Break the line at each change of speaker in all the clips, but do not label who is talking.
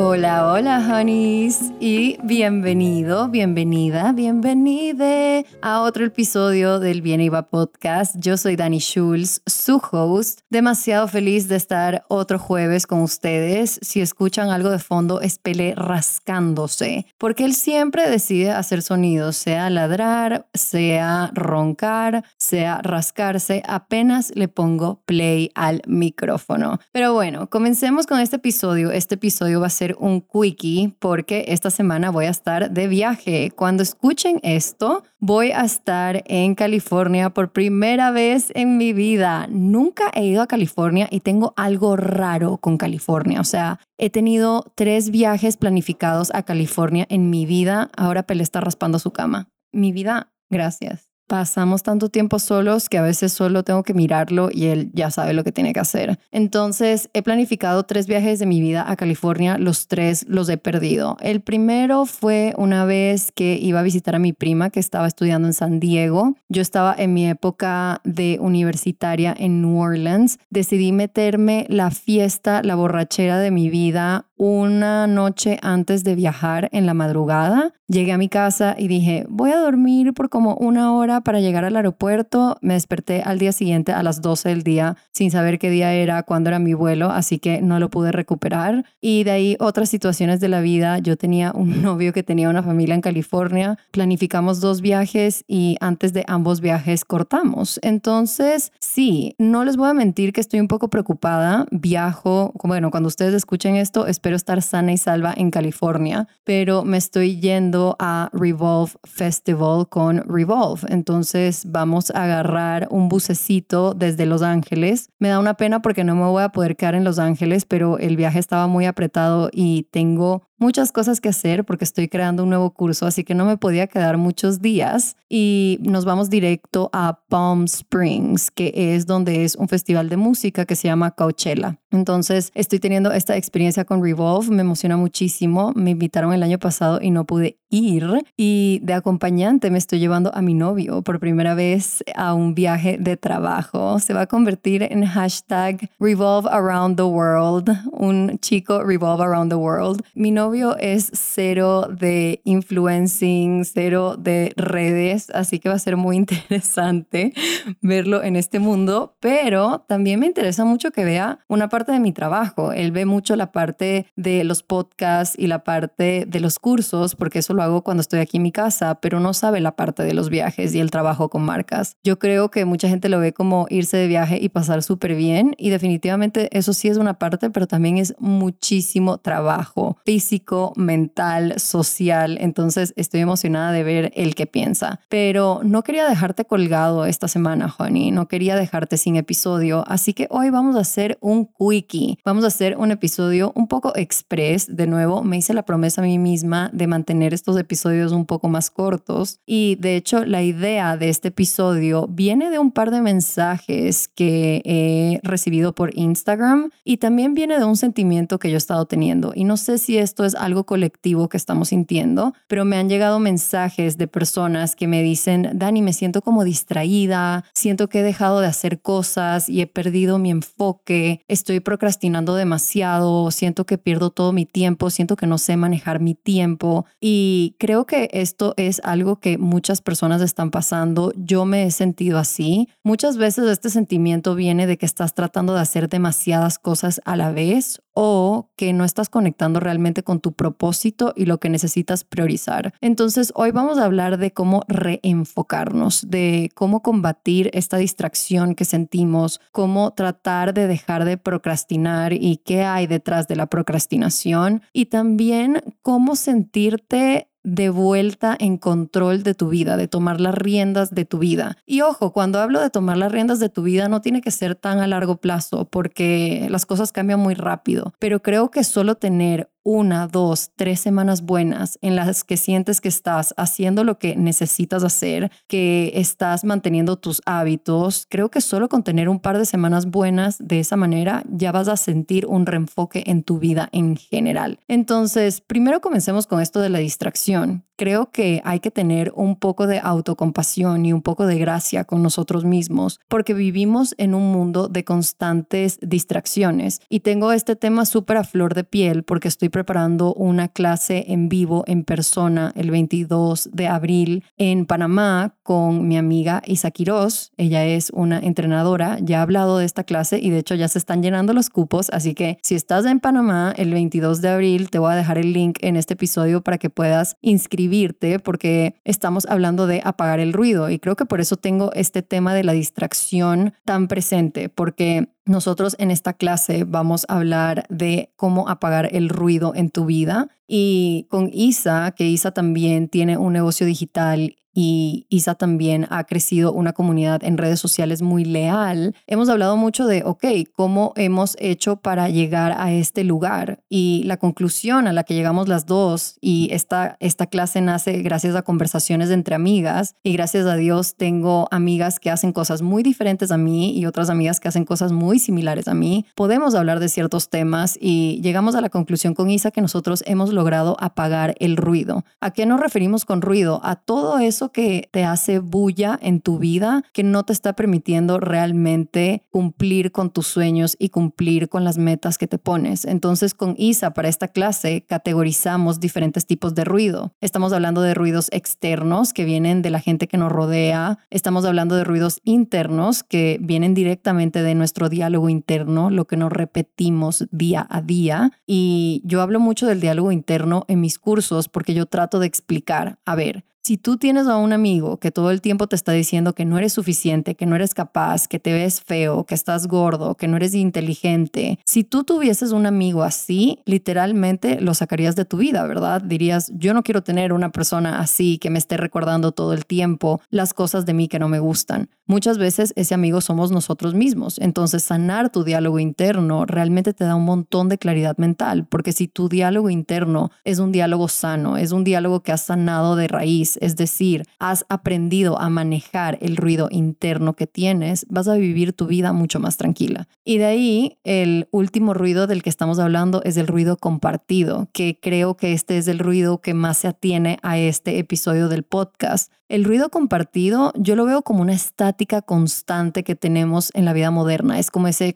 Hola, hola, honeys, y bienvenido, bienvenida, bienvenide a otro episodio del Bien Iba Podcast. Yo soy Dani Schulz, su host. Demasiado feliz de estar otro jueves con ustedes. Si escuchan algo de fondo, es Pele rascándose, porque él siempre decide hacer sonidos, sea ladrar, sea roncar, sea rascarse, apenas le pongo play al micrófono. Pero bueno, comencemos con este episodio. Este episodio va a ser un quickie porque esta semana voy a estar de viaje. Cuando escuchen esto, voy a estar en California por primera vez en mi vida. Nunca he ido a California y tengo algo raro con California. O sea, he tenido tres viajes planificados a California en mi vida. Ahora Pele está raspando su cama. Mi vida, gracias pasamos tanto tiempo solos que a veces solo tengo que mirarlo y él ya sabe lo que tiene que hacer. Entonces, he planificado tres viajes de mi vida a California, los tres los he perdido. El primero fue una vez que iba a visitar a mi prima que estaba estudiando en San Diego. Yo estaba en mi época de universitaria en New Orleans. Decidí meterme la fiesta, la borrachera de mi vida una noche antes de viajar en la madrugada. Llegué a mi casa y dije, voy a dormir por como una hora para llegar al aeropuerto. Me desperté al día siguiente a las 12 del día sin saber qué día era, cuándo era mi vuelo, así que no lo pude recuperar. Y de ahí otras situaciones de la vida. Yo tenía un novio que tenía una familia en California. Planificamos dos viajes y antes de ambos viajes cortamos. Entonces, sí, no les voy a mentir que estoy un poco preocupada. Viajo, bueno, cuando ustedes escuchen esto, espero espero estar sana y salva en California, pero me estoy yendo a Revolve Festival con Revolve. Entonces vamos a agarrar un bucecito desde Los Ángeles. Me da una pena porque no me voy a poder quedar en Los Ángeles, pero el viaje estaba muy apretado y tengo muchas cosas que hacer porque estoy creando un nuevo curso, así que no me podía quedar muchos días y nos vamos directo a Palm Springs, que es donde es un festival de música que se llama Coachella. Entonces estoy teniendo esta experiencia con Revolve, me emociona muchísimo, me invitaron el año pasado y no pude ir y de acompañante me estoy llevando a mi novio por primera vez a un viaje de trabajo. Se va a convertir en hashtag Revolve Around the World, un chico Revolve Around the World. Mi es cero de influencing, cero de redes, así que va a ser muy interesante verlo en este mundo, pero también me interesa mucho que vea una parte de mi trabajo. Él ve mucho la parte de los podcasts y la parte de los cursos, porque eso lo hago cuando estoy aquí en mi casa, pero no sabe la parte de los viajes y el trabajo con marcas. Yo creo que mucha gente lo ve como irse de viaje y pasar súper bien y definitivamente eso sí es una parte, pero también es muchísimo trabajo físico, mental, social. Entonces estoy emocionada de ver el que piensa. Pero no quería dejarte colgado esta semana, Honey. No quería dejarte sin episodio. Así que hoy vamos a hacer un quickie. Vamos a hacer un episodio un poco express. De nuevo, me hice la promesa a mí misma de mantener estos episodios un poco más cortos. Y de hecho, la idea de este episodio viene de un par de mensajes que he recibido por Instagram y también viene de un sentimiento que yo he estado teniendo. Y no sé si esto es algo colectivo que estamos sintiendo, pero me han llegado mensajes de personas que me dicen, Dani, me siento como distraída, siento que he dejado de hacer cosas y he perdido mi enfoque, estoy procrastinando demasiado, siento que pierdo todo mi tiempo, siento que no sé manejar mi tiempo y creo que esto es algo que muchas personas están pasando. Yo me he sentido así. Muchas veces este sentimiento viene de que estás tratando de hacer demasiadas cosas a la vez o que no estás conectando realmente con tu propósito y lo que necesitas priorizar. Entonces, hoy vamos a hablar de cómo reenfocarnos, de cómo combatir esta distracción que sentimos, cómo tratar de dejar de procrastinar y qué hay detrás de la procrastinación y también cómo sentirte de vuelta en control de tu vida, de tomar las riendas de tu vida. Y ojo, cuando hablo de tomar las riendas de tu vida no tiene que ser tan a largo plazo porque las cosas cambian muy rápido, pero creo que solo tener una, dos, tres semanas buenas en las que sientes que estás haciendo lo que necesitas hacer, que estás manteniendo tus hábitos, creo que solo con tener un par de semanas buenas de esa manera ya vas a sentir un reenfoque en tu vida en general. Entonces, primero comencemos con esto de la distracción creo que hay que tener un poco de autocompasión y un poco de gracia con nosotros mismos, porque vivimos en un mundo de constantes distracciones. Y tengo este tema súper a flor de piel porque estoy preparando una clase en vivo, en persona, el 22 de abril en Panamá con mi amiga Isa Quiroz. Ella es una entrenadora, ya ha hablado de esta clase y de hecho ya se están llenando los cupos, así que si estás en Panamá el 22 de abril, te voy a dejar el link en este episodio para que puedas inscribirte porque estamos hablando de apagar el ruido y creo que por eso tengo este tema de la distracción tan presente, porque nosotros en esta clase vamos a hablar de cómo apagar el ruido en tu vida y con Isa, que Isa también tiene un negocio digital y Isa también ha crecido una comunidad en redes sociales muy leal. Hemos hablado mucho de, ok, ¿cómo hemos hecho para llegar a este lugar? Y la conclusión a la que llegamos las dos, y esta, esta clase nace gracias a conversaciones entre amigas, y gracias a Dios tengo amigas que hacen cosas muy diferentes a mí y otras amigas que hacen cosas muy similares a mí. Podemos hablar de ciertos temas y llegamos a la conclusión con Isa que nosotros hemos logrado apagar el ruido. ¿A qué nos referimos con ruido? A todo eso que te hace bulla en tu vida, que no te está permitiendo realmente cumplir con tus sueños y cumplir con las metas que te pones. Entonces, con Isa, para esta clase, categorizamos diferentes tipos de ruido. Estamos hablando de ruidos externos que vienen de la gente que nos rodea. Estamos hablando de ruidos internos que vienen directamente de nuestro diálogo interno, lo que nos repetimos día a día. Y yo hablo mucho del diálogo interno en mis cursos porque yo trato de explicar, a ver, si tú tienes a un amigo que todo el tiempo te está diciendo que no eres suficiente, que no eres capaz, que te ves feo, que estás gordo, que no eres inteligente, si tú tuvieses un amigo así, literalmente lo sacarías de tu vida, ¿verdad? Dirías, yo no quiero tener una persona así que me esté recordando todo el tiempo las cosas de mí que no me gustan. Muchas veces ese amigo somos nosotros mismos. Entonces, sanar tu diálogo interno realmente te da un montón de claridad mental, porque si tu diálogo interno es un diálogo sano, es un diálogo que has sanado de raíz, es decir, has aprendido a manejar el ruido interno que tienes, vas a vivir tu vida mucho más tranquila. Y de ahí, el último ruido del que estamos hablando es el ruido compartido, que creo que este es el ruido que más se atiene a este episodio del podcast. El ruido compartido yo lo veo como una estática constante que tenemos en la vida moderna. Es como ese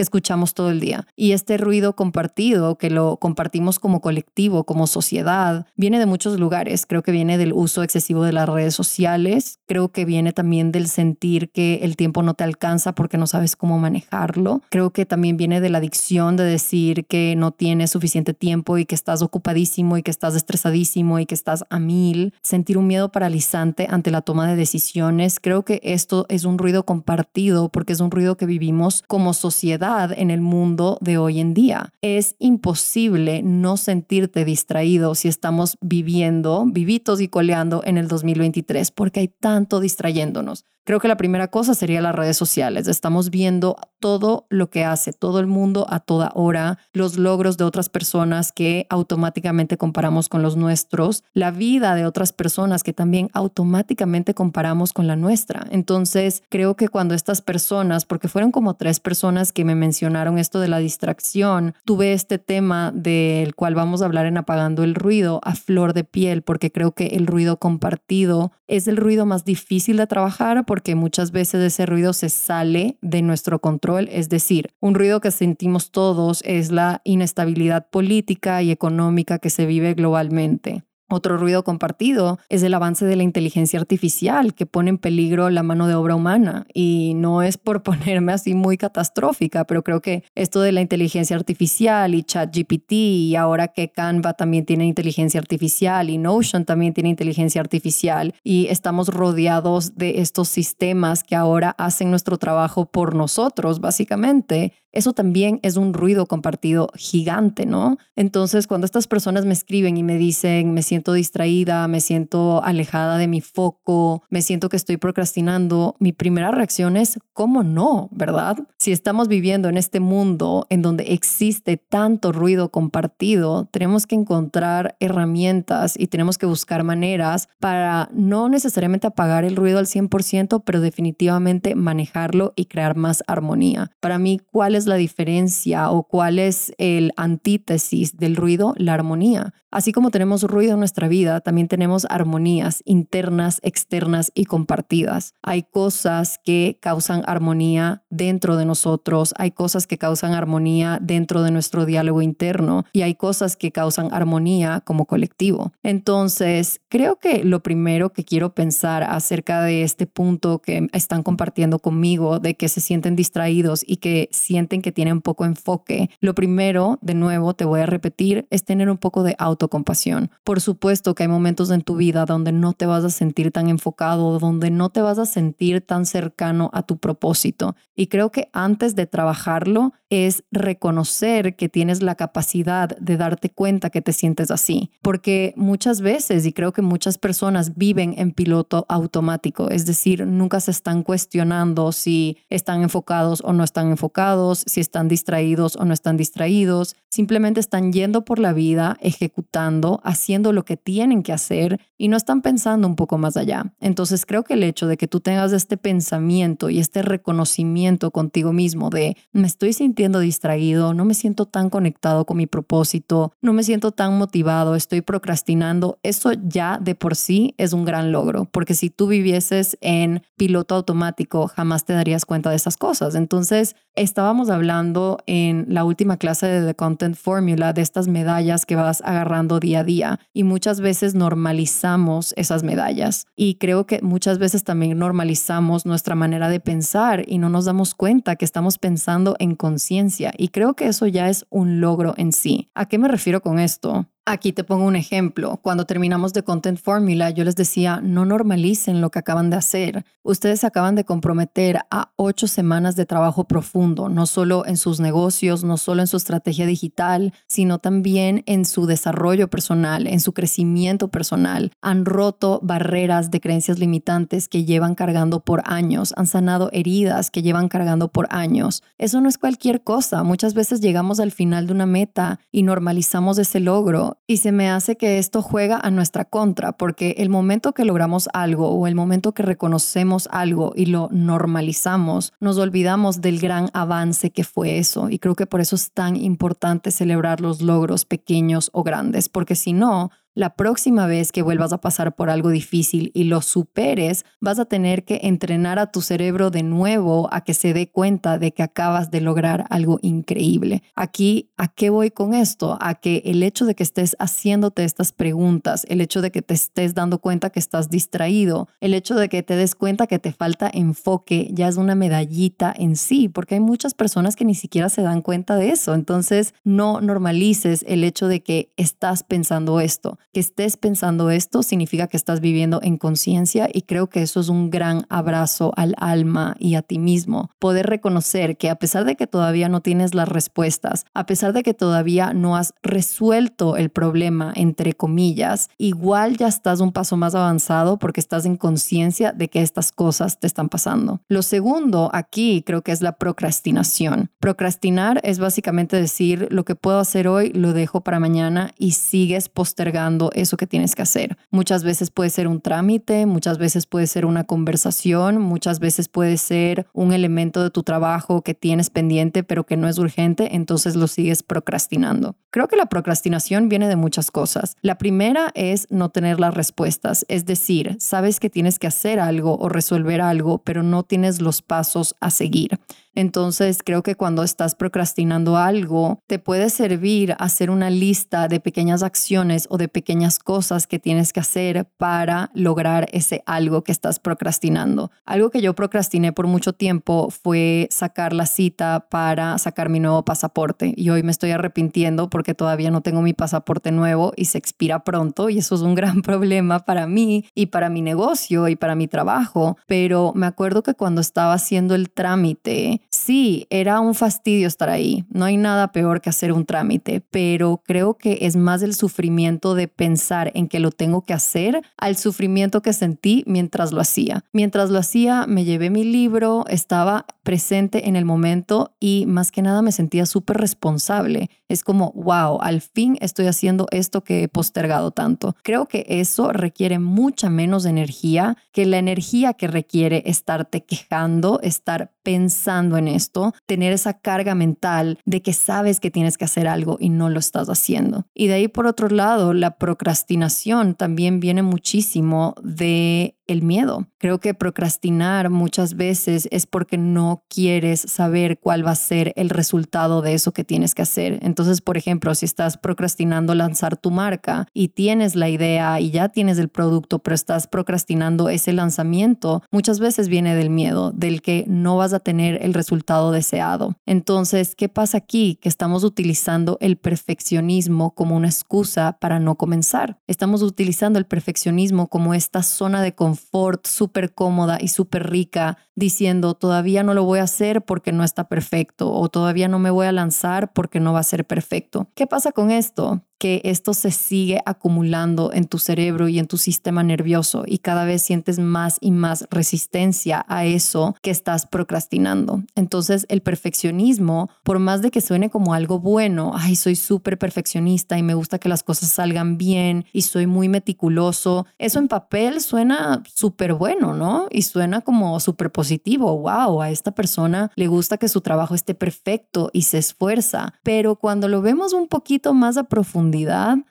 que escuchamos todo el día. Y este ruido compartido, que lo compartimos como colectivo, como sociedad, viene de muchos lugares. Creo que viene del uso excesivo de las redes sociales, creo que viene también del sentir que el tiempo no te alcanza porque no sabes cómo manejarlo. Creo que también viene de la adicción de decir que no tienes suficiente tiempo y que estás ocupadísimo y que estás estresadísimo y que estás a mil. Sentir un miedo paralizante ante la toma de decisiones. Creo que esto es un ruido compartido porque es un ruido que vivimos como sociedad en el mundo de hoy en día. Es imposible no sentirte distraído si estamos viviendo, vivitos y coleando en el 2023 porque hay tanto distrayéndonos. Creo que la primera cosa sería las redes sociales. Estamos viendo todo lo que hace todo el mundo a toda hora, los logros de otras personas que automáticamente comparamos con los nuestros, la vida de otras personas que también automáticamente comparamos con la nuestra. Entonces, creo que cuando estas personas, porque fueron como tres personas que me mencionaron esto de la distracción, tuve este tema del cual vamos a hablar en apagando el ruido a flor de piel, porque creo que el ruido compartido es el ruido más difícil de trabajar porque muchas veces ese ruido se sale de nuestro control, es decir, un ruido que sentimos todos es la inestabilidad política y económica que se vive globalmente. Otro ruido compartido es el avance de la inteligencia artificial que pone en peligro la mano de obra humana. Y no es por ponerme así muy catastrófica, pero creo que esto de la inteligencia artificial y ChatGPT y ahora que Canva también tiene inteligencia artificial y Notion también tiene inteligencia artificial y estamos rodeados de estos sistemas que ahora hacen nuestro trabajo por nosotros, básicamente, eso también es un ruido compartido gigante, ¿no? Entonces, cuando estas personas me escriben y me dicen, me siento distraída, me siento alejada de mi foco, me siento que estoy procrastinando, mi primera reacción es, ¿cómo no? ¿Verdad? Si estamos viviendo en este mundo en donde existe tanto ruido compartido, tenemos que encontrar herramientas y tenemos que buscar maneras para no necesariamente apagar el ruido al 100%, pero definitivamente manejarlo y crear más armonía. Para mí, ¿cuál es la diferencia o cuál es el antítesis del ruido? La armonía. Así como tenemos ruido en nuestra vida, también tenemos armonías internas, externas y compartidas. Hay cosas que causan armonía dentro de nosotros, hay cosas que causan armonía dentro de nuestro diálogo interno y hay cosas que causan armonía como colectivo. Entonces, creo que lo primero que quiero pensar acerca de este punto que están compartiendo conmigo, de que se sienten distraídos y que sienten que tienen poco enfoque, lo primero, de nuevo, te voy a repetir, es tener un poco de auto compasión. Por supuesto que hay momentos en tu vida donde no te vas a sentir tan enfocado, donde no te vas a sentir tan cercano a tu propósito. Y creo que antes de trabajarlo es reconocer que tienes la capacidad de darte cuenta que te sientes así. Porque muchas veces, y creo que muchas personas viven en piloto automático, es decir, nunca se están cuestionando si están enfocados o no están enfocados, si están distraídos o no están distraídos, simplemente están yendo por la vida ejecutando haciendo lo que tienen que hacer y no están pensando un poco más allá. Entonces creo que el hecho de que tú tengas este pensamiento y este reconocimiento contigo mismo de me estoy sintiendo distraído, no me siento tan conectado con mi propósito, no me siento tan motivado, estoy procrastinando, eso ya de por sí es un gran logro, porque si tú vivieses en piloto automático jamás te darías cuenta de esas cosas. Entonces estábamos hablando en la última clase de The Content Formula de estas medallas que vas agarrando día a día y muchas veces normalizamos esas medallas y creo que muchas veces también normalizamos nuestra manera de pensar y no nos damos cuenta que estamos pensando en conciencia y creo que eso ya es un logro en sí. ¿A qué me refiero con esto? Aquí te pongo un ejemplo. Cuando terminamos de Content Formula, yo les decía, no normalicen lo que acaban de hacer. Ustedes acaban de comprometer a ocho semanas de trabajo profundo, no solo en sus negocios, no solo en su estrategia digital, sino también en su desarrollo personal, en su crecimiento personal. Han roto barreras de creencias limitantes que llevan cargando por años, han sanado heridas que llevan cargando por años. Eso no es cualquier cosa. Muchas veces llegamos al final de una meta y normalizamos ese logro y se me hace que esto juega a nuestra contra, porque el momento que logramos algo o el momento que reconocemos algo y lo normalizamos, nos olvidamos del gran avance que fue eso. Y creo que por eso es tan importante celebrar los logros pequeños o grandes, porque si no, la próxima vez que vuelvas a pasar por algo difícil y lo superes, vas a tener que entrenar a tu cerebro de nuevo a que se dé cuenta de que acabas de lograr algo increíble. Aquí, ¿a qué voy con esto? A que el hecho de que estés haciéndote estas preguntas, el hecho de que te estés dando cuenta que estás distraído, el hecho de que te des cuenta que te falta enfoque, ya es una medallita en sí, porque hay muchas personas que ni siquiera se dan cuenta de eso. Entonces, no normalices el hecho de que estás pensando esto que estés pensando esto significa que estás viviendo en conciencia y creo que eso es un gran abrazo al alma y a ti mismo. Poder reconocer que a pesar de que todavía no tienes las respuestas, a pesar de que todavía no has resuelto el problema, entre comillas, igual ya estás un paso más avanzado porque estás en conciencia de que estas cosas te están pasando. Lo segundo aquí creo que es la procrastinación. Procrastinar es básicamente decir lo que puedo hacer hoy lo dejo para mañana y sigues postergando eso que tienes que hacer. Muchas veces puede ser un trámite, muchas veces puede ser una conversación, muchas veces puede ser un elemento de tu trabajo que tienes pendiente pero que no es urgente, entonces lo sigues procrastinando. Creo que la procrastinación viene de muchas cosas. La primera es no tener las respuestas, es decir, sabes que tienes que hacer algo o resolver algo, pero no tienes los pasos a seguir. Entonces, creo que cuando estás procrastinando algo, te puede servir hacer una lista de pequeñas acciones o de pequeñas cosas que tienes que hacer para lograr ese algo que estás procrastinando. Algo que yo procrastiné por mucho tiempo fue sacar la cita para sacar mi nuevo pasaporte y hoy me estoy arrepintiendo porque todavía no tengo mi pasaporte nuevo y se expira pronto y eso es un gran problema para mí y para mi negocio y para mi trabajo, pero me acuerdo que cuando estaba haciendo el trámite, sí, era un fastidio estar ahí. No hay nada peor que hacer un trámite, pero creo que es más el sufrimiento de pensar en que lo tengo que hacer al sufrimiento que sentí mientras lo hacía. Mientras lo hacía, me llevé mi libro, estaba presente en el momento y más que nada me sentía súper responsable. Es como, wow, al fin estoy haciendo esto que he postergado tanto. Creo que eso requiere mucha menos energía que la energía que requiere estarte quejando, estar pensando en esto, tener esa carga mental de que sabes que tienes que hacer algo y no lo estás haciendo. Y de ahí por otro lado, la procrastinación también viene muchísimo de el miedo. Creo que procrastinar muchas veces es porque no quieres saber cuál va a ser el resultado de eso que tienes que hacer. Entonces, por ejemplo, si estás procrastinando lanzar tu marca y tienes la idea y ya tienes el producto, pero estás procrastinando ese lanzamiento, muchas veces viene del miedo, del que no vas a tener el resultado deseado. Entonces, ¿qué pasa aquí? Que estamos utilizando el perfeccionismo como una excusa para no comenzar. Estamos utilizando el perfeccionismo como esta zona de confort Ford súper cómoda y súper rica diciendo todavía no lo voy a hacer porque no está perfecto o todavía no me voy a lanzar porque no va a ser perfecto. ¿Qué pasa con esto? Que esto se sigue acumulando en tu cerebro y en tu sistema nervioso y cada vez sientes más y más resistencia a eso que estás procrastinando. Entonces el perfeccionismo, por más de que suene como algo bueno, ay, soy súper perfeccionista y me gusta que las cosas salgan bien y soy muy meticuloso, eso en papel suena súper bueno, ¿no? Y suena como súper positivo, wow, a esta persona le gusta que su trabajo esté perfecto y se esfuerza, pero cuando lo vemos un poquito más a profundidad,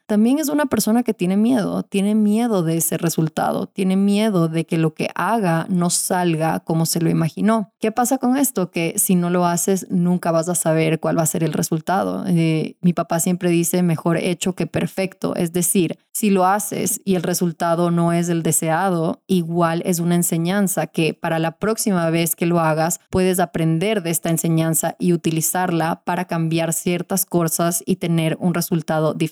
también es una persona que tiene miedo, tiene miedo de ese resultado, tiene miedo de que lo que haga no salga como se lo imaginó. ¿Qué pasa con esto? Que si no lo haces, nunca vas a saber cuál va a ser el resultado. Eh, mi papá siempre dice mejor hecho que perfecto, es decir, si lo haces y el resultado no es el deseado, igual es una enseñanza que para la próxima vez que lo hagas puedes aprender de esta enseñanza y utilizarla para cambiar ciertas cosas y tener un resultado diferente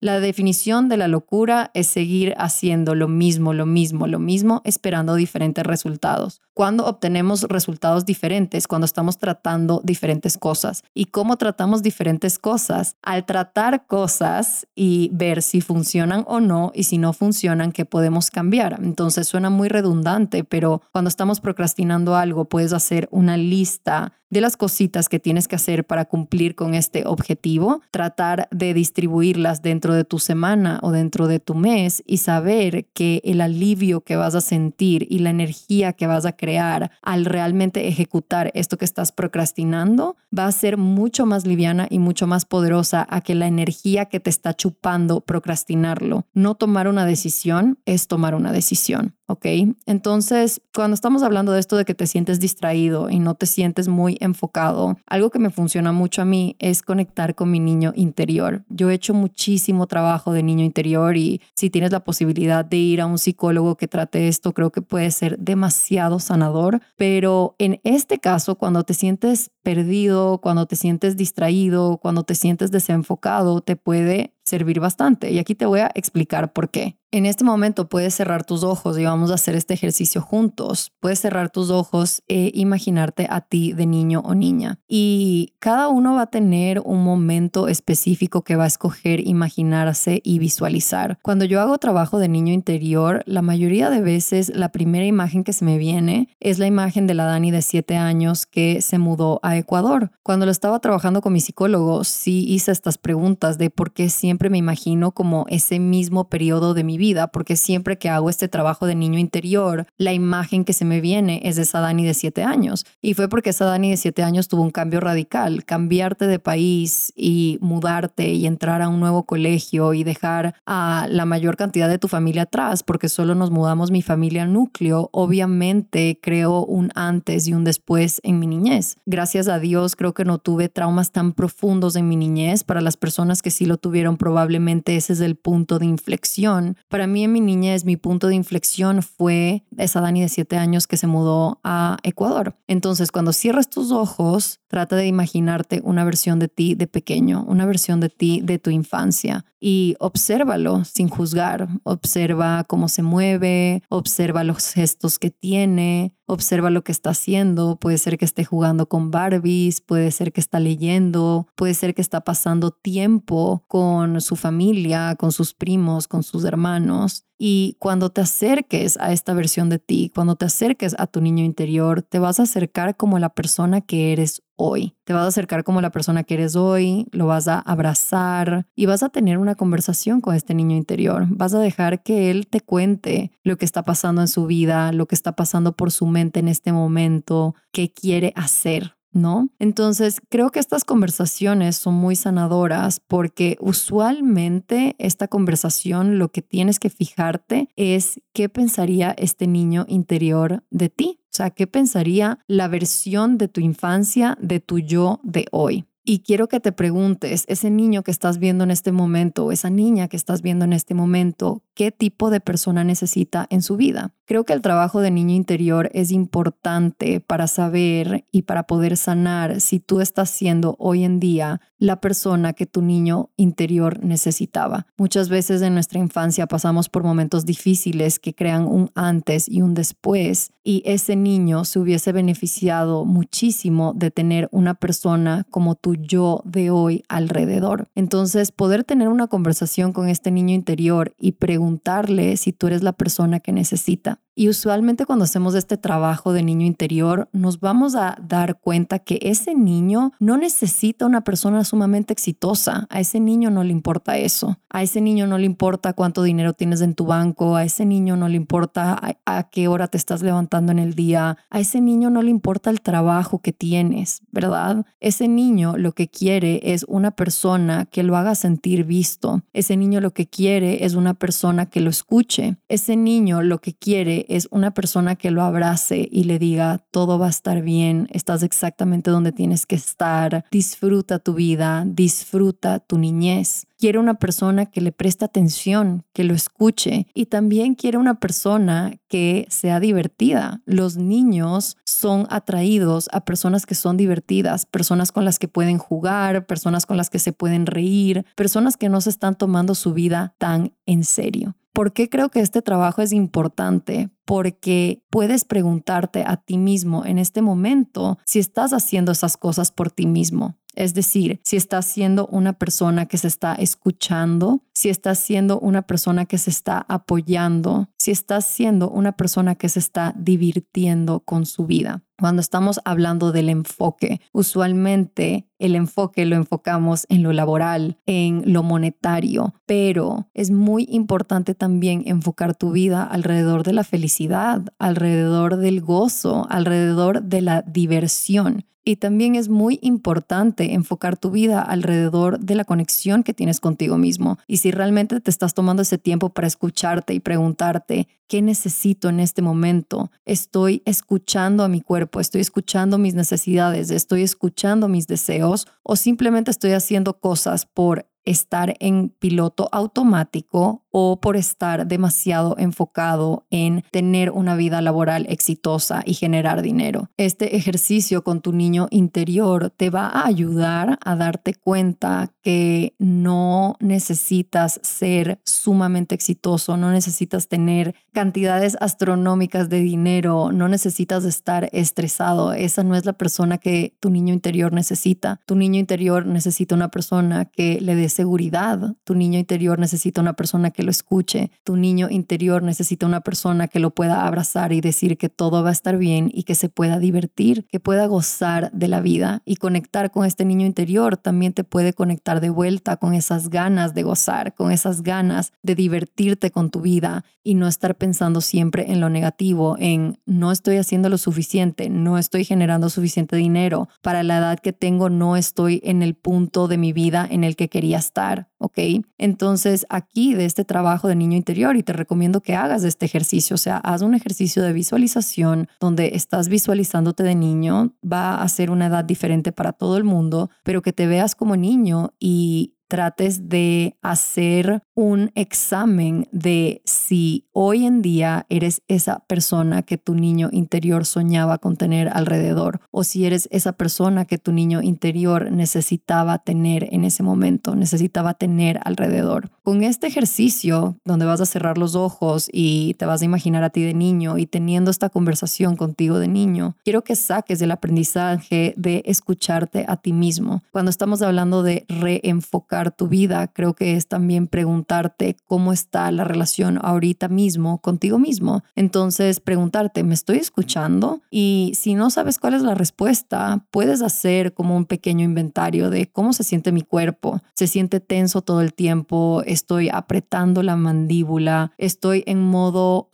La definición de la locura es seguir haciendo lo mismo, lo mismo, lo mismo, esperando diferentes resultados. Cuando obtenemos resultados diferentes, cuando estamos tratando diferentes cosas. ¿Y cómo tratamos diferentes cosas? Al tratar cosas y ver si funcionan o no y si no funcionan, qué podemos cambiar. Entonces suena muy redundante, pero cuando estamos procrastinando algo, puedes hacer una lista de las cositas que tienes que hacer para cumplir con este objetivo, tratar de distribuirlas dentro de tu semana o dentro de tu mes y saber que el alivio que vas a sentir y la energía que vas a crear al realmente ejecutar esto que estás procrastinando va a ser mucho más liviana y mucho más poderosa a que la energía que te está chupando procrastinarlo. No tomar una decisión es tomar una decisión. ¿Ok? Entonces, cuando estamos hablando de esto de que te sientes distraído y no te sientes muy enfocado, algo que me funciona mucho a mí es conectar con mi niño interior. Yo he hecho muchísimo trabajo de niño interior y si tienes la posibilidad de ir a un psicólogo que trate esto, creo que puede ser demasiado sanador, pero en este caso, cuando te sientes perdido, cuando te sientes distraído, cuando te sientes desenfocado, te puede servir bastante. Y aquí te voy a explicar por qué. En este momento puedes cerrar tus ojos y vamos a hacer este ejercicio juntos. Puedes cerrar tus ojos e imaginarte a ti de niño o niña. Y cada uno va a tener un momento específico que va a escoger imaginarse y visualizar. Cuando yo hago trabajo de niño interior, la mayoría de veces la primera imagen que se me viene es la imagen de la Dani de 7 años que se mudó a Ecuador. Cuando lo estaba trabajando con mi psicólogo, sí hice estas preguntas de por qué siempre siempre me imagino como ese mismo periodo de mi vida, porque siempre que hago este trabajo de niño interior, la imagen que se me viene es de esa Dani de siete años. Y fue porque esa Dani de siete años tuvo un cambio radical, cambiarte de país y mudarte y entrar a un nuevo colegio y dejar a la mayor cantidad de tu familia atrás, porque solo nos mudamos mi familia núcleo, obviamente creo un antes y un después en mi niñez. Gracias a Dios creo que no tuve traumas tan profundos en mi niñez para las personas que sí lo tuvieron probablemente ese es el punto de inflexión. Para mí en mi niñez, mi punto de inflexión fue esa Dani de siete años que se mudó a Ecuador. Entonces, cuando cierras tus ojos, trata de imaginarte una versión de ti de pequeño, una versión de ti de tu infancia y obsérvalo sin juzgar. Observa cómo se mueve, observa los gestos que tiene, observa lo que está haciendo. Puede ser que esté jugando con Barbies, puede ser que está leyendo, puede ser que está pasando tiempo con su familia, con sus primos, con sus hermanos. Y cuando te acerques a esta versión de ti, cuando te acerques a tu niño interior, te vas a acercar como la persona que eres hoy. Te vas a acercar como la persona que eres hoy, lo vas a abrazar y vas a tener una conversación con este niño interior. Vas a dejar que él te cuente lo que está pasando en su vida, lo que está pasando por su mente en este momento, qué quiere hacer. ¿no? Entonces, creo que estas conversaciones son muy sanadoras porque usualmente esta conversación lo que tienes que fijarte es qué pensaría este niño interior de ti. O sea, ¿qué pensaría la versión de tu infancia, de tu yo de hoy? Y quiero que te preguntes, ese niño que estás viendo en este momento esa niña que estás viendo en este momento, ¿qué tipo de persona necesita en su vida? Creo que el trabajo de niño interior es importante para saber y para poder sanar si tú estás siendo hoy en día la persona que tu niño interior necesitaba. Muchas veces en nuestra infancia pasamos por momentos difíciles que crean un antes y un después y ese niño se hubiese beneficiado muchísimo de tener una persona como tu yo de hoy alrededor. Entonces, poder tener una conversación con este niño interior y preguntarle si tú eres la persona que necesita y usualmente cuando hacemos este trabajo de niño interior, nos vamos a dar cuenta que ese niño no necesita una persona sumamente exitosa. A ese niño no le importa eso. A ese niño no le importa cuánto dinero tienes en tu banco. A ese niño no le importa a, qué hora te estás levantando en el día. A ese niño no le importa el trabajo que tienes, ¿verdad? Ese niño lo que quiere es una persona que lo haga sentir visto. Ese niño lo que quiere es una persona que lo escuche. Ese niño lo que quiere es una persona que lo abrace y le diga, todo va a estar bien, estás exactamente donde tienes que estar, disfruta tu vida, disfruta tu niñez. Quiere una persona que le preste atención, que lo escuche y también quiere una persona que sea divertida. Los niños son atraídos a personas que son divertidas, personas con las que pueden jugar, personas con las que se pueden reír, personas que no se están tomando su vida tan en serio. ¿Por qué creo que este trabajo es importante? Porque puedes preguntarte a ti mismo en este momento si estás haciendo esas cosas por ti mismo. Es decir, si estás siendo una persona que se está escuchando, si estás siendo una persona que se está apoyando, si estás siendo una persona que se está divirtiendo con su vida. Cuando estamos hablando del enfoque, usualmente el enfoque lo enfocamos en lo laboral, en lo monetario, pero es muy importante también enfocar tu vida alrededor de la felicidad, alrededor del gozo, alrededor de la diversión. Y también es muy importante enfocar tu vida alrededor de la conexión que tienes contigo mismo. Y si realmente te estás tomando ese tiempo para escucharte y preguntarte, ¿qué necesito en este momento? ¿Estoy escuchando a mi cuerpo? ¿Estoy escuchando mis necesidades? ¿Estoy escuchando mis deseos? ¿O simplemente estoy haciendo cosas por estar en piloto automático o por estar demasiado enfocado en tener una vida laboral exitosa y generar dinero. Este ejercicio con tu niño interior te va a ayudar a darte cuenta que no necesitas ser sumamente exitoso, no necesitas tener cantidades astronómicas de dinero, no necesitas estar estresado. Esa no es la persona que tu niño interior necesita. Tu niño interior necesita una persona que le des seguridad. Tu niño interior necesita una persona que lo escuche. Tu niño interior necesita una persona que lo pueda abrazar y decir que todo va a estar bien y que se pueda divertir, que pueda gozar de la vida. Y conectar con este niño interior también te puede conectar de vuelta con esas ganas de gozar, con esas ganas de divertirte con tu vida y no estar pensando siempre en lo negativo, en no estoy haciendo lo suficiente, no estoy generando suficiente dinero, para la edad que tengo no estoy en el punto de mi vida en el que quería estar, ¿ok? Entonces aquí de este trabajo de niño interior y te recomiendo que hagas este ejercicio, o sea, haz un ejercicio de visualización donde estás visualizándote de niño, va a ser una edad diferente para todo el mundo, pero que te veas como niño y trates de hacer un examen de si hoy en día eres esa persona que tu niño interior soñaba con tener alrededor o si eres esa persona que tu niño interior necesitaba tener en ese momento, necesitaba tener alrededor. Con este ejercicio donde vas a cerrar los ojos y te vas a imaginar a ti de niño y teniendo esta conversación contigo de niño, quiero que saques el aprendizaje de escucharte a ti mismo. Cuando estamos hablando de reenfocar tu vida, creo que es también preguntar preguntarte cómo está la relación ahorita mismo contigo mismo. Entonces, preguntarte, ¿me estoy escuchando? Y si no sabes cuál es la respuesta, puedes hacer como un pequeño inventario de cómo se siente mi cuerpo. ¿Se siente tenso todo el tiempo? ¿Estoy apretando la mandíbula? ¿Estoy en modo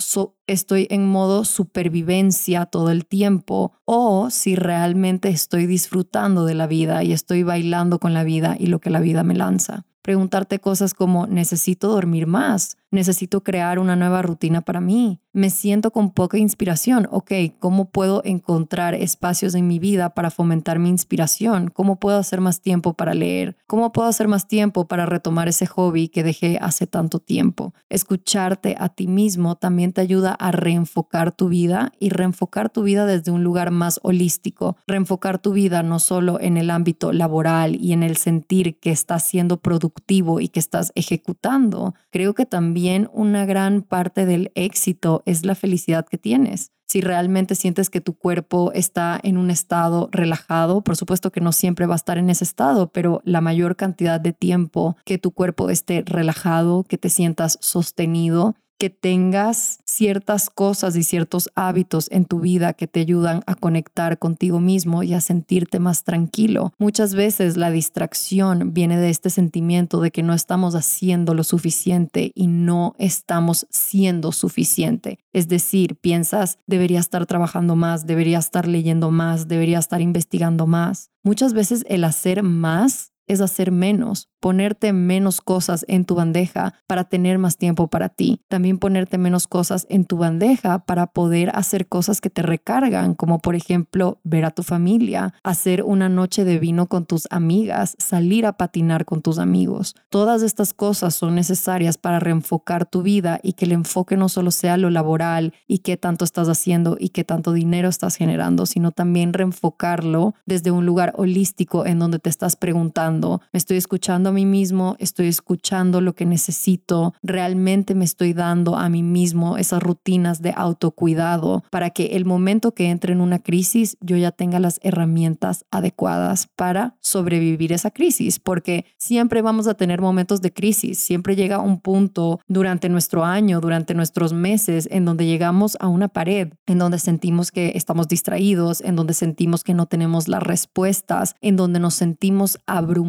estoy en modo supervivencia todo el tiempo o si realmente estoy disfrutando de la vida y estoy bailando con la vida y lo que la vida me lanza. Preguntarte cosas como necesito dormir más, necesito crear una nueva rutina para mí, me siento con poca inspiración, ok, ¿cómo puedo encontrar espacios en mi vida para fomentar mi inspiración? ¿Cómo puedo hacer más tiempo para leer? ¿Cómo puedo hacer más tiempo para retomar ese hobby que dejé hace tanto tiempo? Escucharte a ti mismo también te ayuda a reenfocar tu vida y reenfocar tu vida desde un lugar más holístico, reenfocar tu vida no solo en el ámbito laboral y en el sentir que estás siendo productivo y que estás ejecutando, creo que también una gran parte del éxito es la felicidad que tienes. Si realmente sientes que tu cuerpo está en un estado relajado, por supuesto que no siempre va a estar en ese estado, pero la mayor cantidad de tiempo que tu cuerpo esté relajado, que te sientas sostenido, que tengas ciertas cosas y ciertos hábitos en tu vida que te ayudan a conectar contigo mismo y a sentirte más tranquilo. Muchas veces la distracción viene de este sentimiento de que no estamos haciendo lo suficiente y no estamos siendo suficiente. Es decir, piensas, debería estar trabajando más, debería estar leyendo más, debería estar investigando más. Muchas veces el hacer más es hacer menos, ponerte menos cosas en tu bandeja para tener más tiempo para ti. También ponerte menos cosas en tu bandeja para poder hacer cosas que te recargan, como por ejemplo ver a tu familia, hacer una noche de vino con tus amigas, salir a patinar con tus amigos. Todas estas cosas son necesarias para reenfocar tu vida y que el enfoque no solo sea lo laboral y qué tanto estás haciendo y qué tanto dinero estás generando, sino también reenfocarlo desde un lugar holístico en donde te estás preguntando me estoy escuchando a mí mismo, estoy escuchando lo que necesito, realmente me estoy dando a mí mismo esas rutinas de autocuidado para que el momento que entre en una crisis yo ya tenga las herramientas adecuadas para sobrevivir esa crisis, porque siempre vamos a tener momentos de crisis, siempre llega un punto durante nuestro año, durante nuestros meses, en donde llegamos a una pared, en donde sentimos que estamos distraídos, en donde sentimos que no tenemos las respuestas, en donde nos sentimos abrumados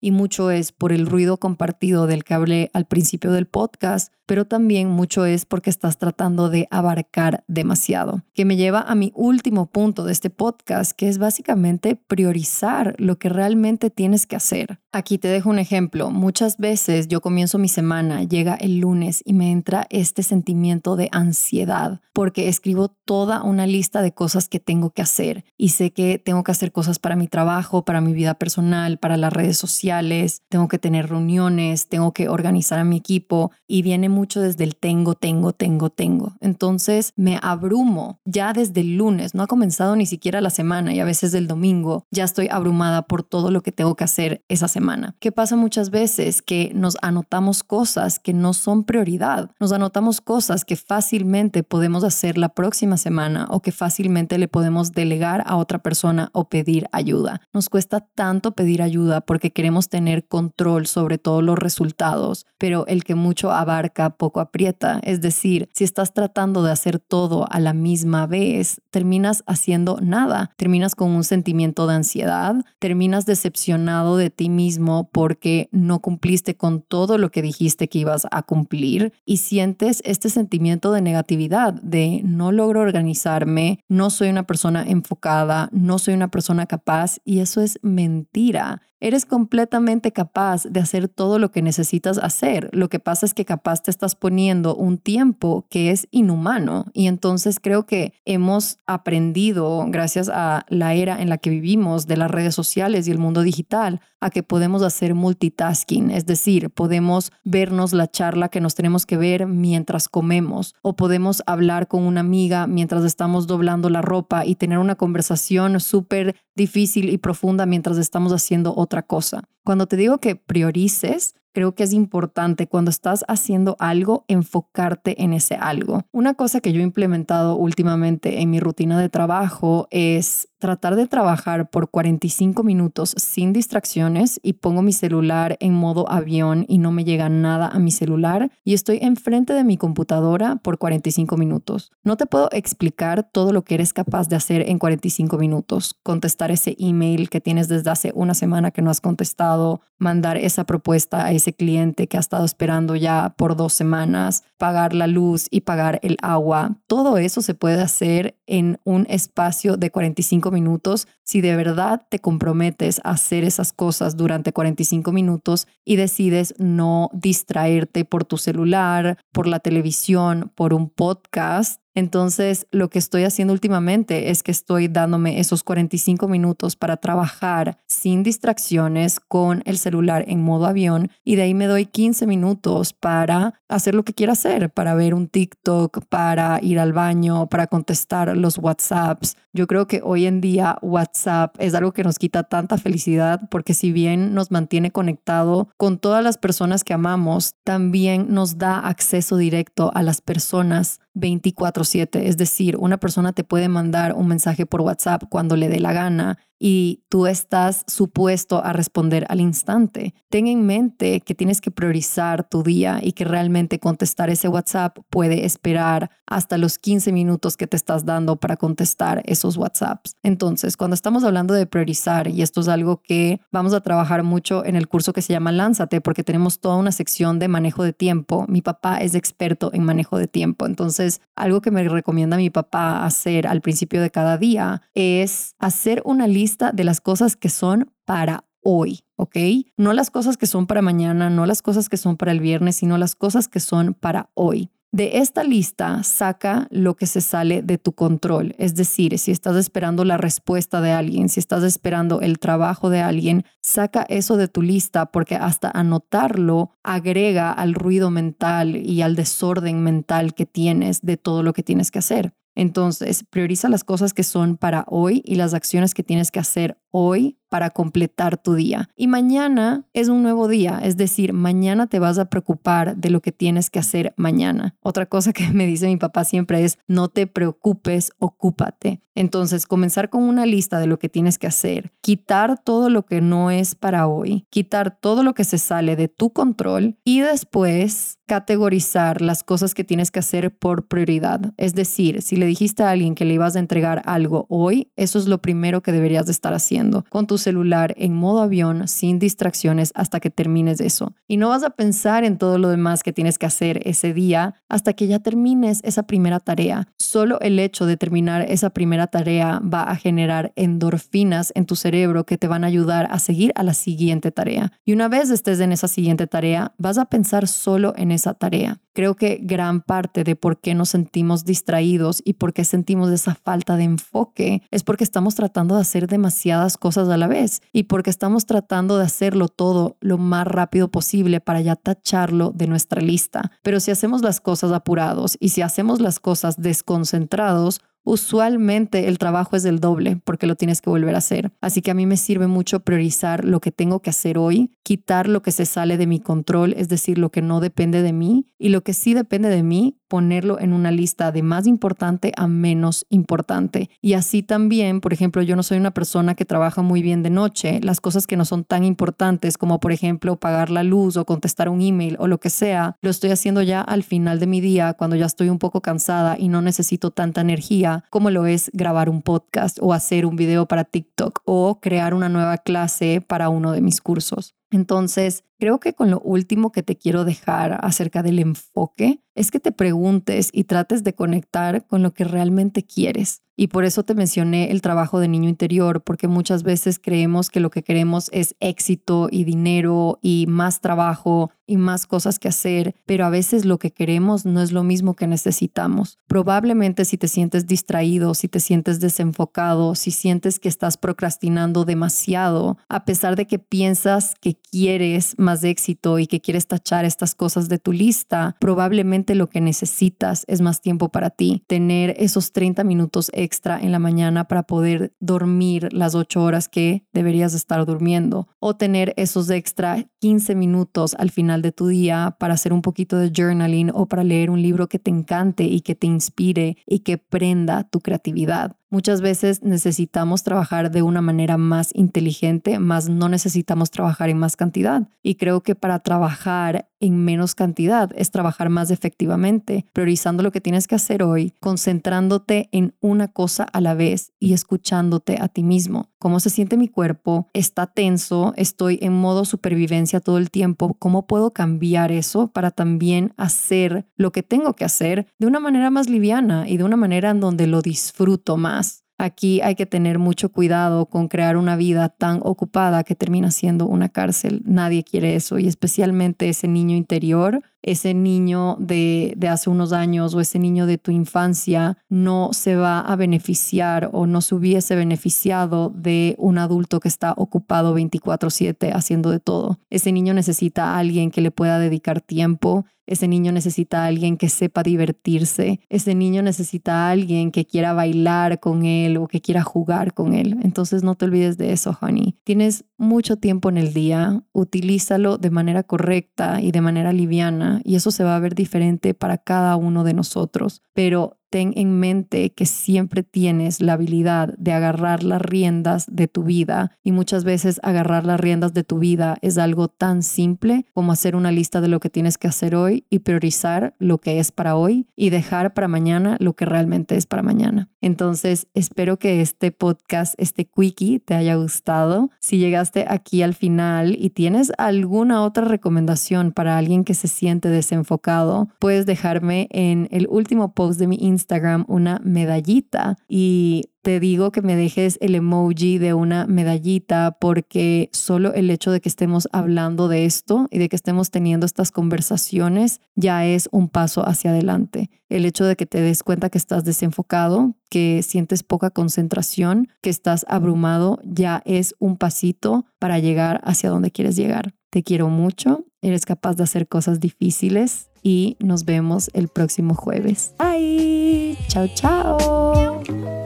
y mucho es por el ruido compartido del que hablé al principio del podcast, pero también mucho es porque estás tratando de abarcar demasiado, que me lleva a mi último punto de este podcast, que es básicamente priorizar lo que realmente tienes que hacer. Aquí te dejo un ejemplo. Muchas veces yo comienzo mi semana, llega el lunes y me entra este sentimiento de ansiedad porque escribo toda una lista de cosas que tengo que hacer y sé que tengo que hacer cosas para mi trabajo, para mi vida personal, para las redes sociales, tengo que tener reuniones, tengo que organizar a mi equipo y viene mucho desde el tengo, tengo, tengo, tengo. Entonces me abrumo ya desde el lunes, no ha comenzado ni siquiera la semana y a veces del domingo ya estoy abrumada por todo lo que tengo que hacer esa semana. ¿Qué pasa muchas veces? Que nos anotamos cosas que no son prioridad, nos anotamos cosas que fácilmente podemos hacer la próxima semana o que fácilmente le podemos delegar a otra persona o pedir ayuda. Nos cuesta tanto pedir ayuda porque queremos tener control sobre todos los resultados, pero el que mucho abarca poco aprieta. Es decir, si estás tratando de hacer todo a la misma vez, terminas haciendo nada. Terminas con un sentimiento de ansiedad, terminas decepcionado de ti mismo porque no cumpliste con todo lo que dijiste que ibas a cumplir y sientes este sentimiento de negatividad, de no logro organizarme, no soy una persona enfocada, no soy una persona capaz y eso es mentira. Eres completamente capaz de hacer todo lo que necesitas hacer. Lo que pasa es que capaz te estás poniendo un tiempo que es inhumano. Y entonces creo que hemos aprendido, gracias a la era en la que vivimos, de las redes sociales y el mundo digital, a que podemos hacer multitasking. Es decir, podemos vernos la charla que nos tenemos que ver mientras comemos o podemos hablar con una amiga mientras estamos doblando la ropa y tener una conversación súper difícil y profunda mientras estamos haciendo otra cosa. Cuando te digo que priorices, creo que es importante cuando estás haciendo algo enfocarte en ese algo. Una cosa que yo he implementado últimamente en mi rutina de trabajo es tratar de trabajar por 45 minutos sin distracciones y pongo mi celular en modo avión y no me llega nada a mi celular y estoy enfrente de mi computadora por 45 minutos. No te puedo explicar todo lo que eres capaz de hacer en 45 minutos. Contestar ese email que tienes desde hace una semana que no has contestado, mandar esa propuesta a ese cliente que ha estado esperando ya por dos semanas, pagar la luz y pagar el agua. Todo eso se puede hacer en un espacio de 45 minutos si de verdad te comprometes a hacer esas cosas durante 45 minutos y decides no distraerte por tu celular, por la televisión, por un podcast entonces, lo que estoy haciendo últimamente es que estoy dándome esos 45 minutos para trabajar sin distracciones con el celular en modo avión y de ahí me doy 15 minutos para hacer lo que quiera hacer, para ver un TikTok, para ir al baño, para contestar los WhatsApps. Yo creo que hoy en día WhatsApp es algo que nos quita tanta felicidad porque si bien nos mantiene conectado con todas las personas que amamos, también nos da acceso directo a las personas 24/7. Es decir, una persona te puede mandar un mensaje por WhatsApp cuando le dé la gana y tú estás supuesto a responder al instante. Ten en mente que tienes que priorizar tu día y que realmente contestar ese WhatsApp puede esperar hasta los 15 minutos que te estás dando para contestar esos WhatsApps. Entonces, cuando estamos hablando de priorizar, y esto es algo que vamos a trabajar mucho en el curso que se llama Lánzate, porque tenemos toda una sección de manejo de tiempo. Mi papá es experto en manejo de tiempo. Entonces, algo que me recomienda mi papá hacer al principio de cada día es hacer una lista de las cosas que son para hoy, ¿ok? No las cosas que son para mañana, no las cosas que son para el viernes, sino las cosas que son para hoy. De esta lista saca lo que se sale de tu control, es decir, si estás esperando la respuesta de alguien, si estás esperando el trabajo de alguien, saca eso de tu lista porque hasta anotarlo agrega al ruido mental y al desorden mental que tienes de todo lo que tienes que hacer. Entonces, prioriza las cosas que son para hoy y las acciones que tienes que hacer hoy para completar tu día. Y mañana es un nuevo día, es decir, mañana te vas a preocupar de lo que tienes que hacer mañana. Otra cosa que me dice mi papá siempre es, no te preocupes, ocúpate. Entonces, comenzar con una lista de lo que tienes que hacer, quitar todo lo que no es para hoy, quitar todo lo que se sale de tu control y después categorizar las cosas que tienes que hacer por prioridad. Es decir, si le dijiste a alguien que le ibas a entregar algo hoy, eso es lo primero que deberías de estar haciendo con tu celular en modo avión sin distracciones hasta que termines eso. Y no vas a pensar en todo lo demás que tienes que hacer ese día hasta que ya termines esa primera tarea. Solo el hecho de terminar esa primera tarea va a generar endorfinas en tu cerebro que te van a ayudar a seguir a la siguiente tarea. Y una vez estés en esa siguiente tarea, vas a pensar solo en esa tarea. Creo que gran parte de por qué nos sentimos distraídos y por qué sentimos esa falta de enfoque es porque estamos tratando de hacer demasiadas cosas a la vez y porque estamos tratando de hacerlo todo lo más rápido posible para ya tacharlo de nuestra lista. Pero si hacemos las cosas apurados y si hacemos las cosas desconcentrados, usualmente el trabajo es el doble porque lo tienes que volver a hacer. Así que a mí me sirve mucho priorizar lo que tengo que hacer hoy, quitar lo que se sale de mi control, es decir, lo que no depende de mí y lo que sí depende de mí, ponerlo en una lista de más importante a menos importante. Y así también, por ejemplo, yo no soy una persona que trabaja muy bien de noche. Las cosas que no son tan importantes como, por ejemplo, pagar la luz o contestar un email o lo que sea, lo estoy haciendo ya al final de mi día cuando ya estoy un poco cansada y no necesito tanta energía como lo es grabar un podcast o hacer un video para TikTok o crear una nueva clase para uno de mis cursos. Entonces, creo que con lo último que te quiero dejar acerca del enfoque es que te preguntes y trates de conectar con lo que realmente quieres. Y por eso te mencioné el trabajo de niño interior, porque muchas veces creemos que lo que queremos es éxito y dinero y más trabajo y más cosas que hacer, pero a veces lo que queremos no es lo mismo que necesitamos. Probablemente si te sientes distraído, si te sientes desenfocado, si sientes que estás procrastinando demasiado, a pesar de que piensas que quieres más éxito y que quieres tachar estas cosas de tu lista, probablemente lo que necesitas es más tiempo para ti, tener esos 30 minutos extra en la mañana para poder dormir las 8 horas que deberías estar durmiendo o tener esos extra 15 minutos al final de tu día para hacer un poquito de journaling o para leer un libro que te encante y que te inspire y que prenda tu creatividad. Muchas veces necesitamos trabajar de una manera más inteligente, más no necesitamos trabajar en más cantidad. Y creo que para trabajar en menos cantidad es trabajar más efectivamente, priorizando lo que tienes que hacer hoy, concentrándote en una cosa a la vez y escuchándote a ti mismo. ¿Cómo se siente mi cuerpo? ¿Está tenso? ¿Estoy en modo supervivencia todo el tiempo? ¿Cómo puedo cambiar eso para también hacer lo que tengo que hacer de una manera más liviana y de una manera en donde lo disfruto más? Aquí hay que tener mucho cuidado con crear una vida tan ocupada que termina siendo una cárcel. Nadie quiere eso y especialmente ese niño interior ese niño de, de, hace unos años o ese niño de tu infancia no se va a beneficiar o no se hubiese beneficiado de un adulto que está ocupado 24/7 haciendo de todo. Ese niño necesita a alguien que le pueda dedicar tiempo. Ese niño necesita a alguien que sepa divertirse. Ese niño necesita a alguien que quiera bailar con él o que quiera jugar con él. Entonces no te olvides de eso, honey. Tienes mucho tiempo en el día. Utilízalo de manera correcta y de manera liviana y eso se va a ver diferente para cada uno de nosotros, pero ten en mente que siempre tienes la habilidad de agarrar las riendas de tu vida y muchas veces agarrar las riendas de tu vida es algo tan simple como hacer una lista de lo que tienes que hacer hoy y priorizar lo que es para hoy y dejar para mañana lo que realmente es para mañana. Entonces, espero que este podcast, este quickie, te haya gustado. Si llegaste aquí al final y tienes alguna otra recomendación para alguien que se siente desenfocado, puedes dejarme en el último post de mi Instagram Instagram una medallita y te digo que me dejes el emoji de una medallita porque solo el hecho de que estemos hablando de esto y de que estemos teniendo estas conversaciones ya es un paso hacia adelante. El hecho de que te des cuenta que estás desenfocado, que sientes poca concentración, que estás abrumado, ya es un pasito para llegar hacia donde quieres llegar. Te quiero mucho, eres capaz de hacer cosas difíciles y nos vemos el próximo jueves. Bye. Chao, chao.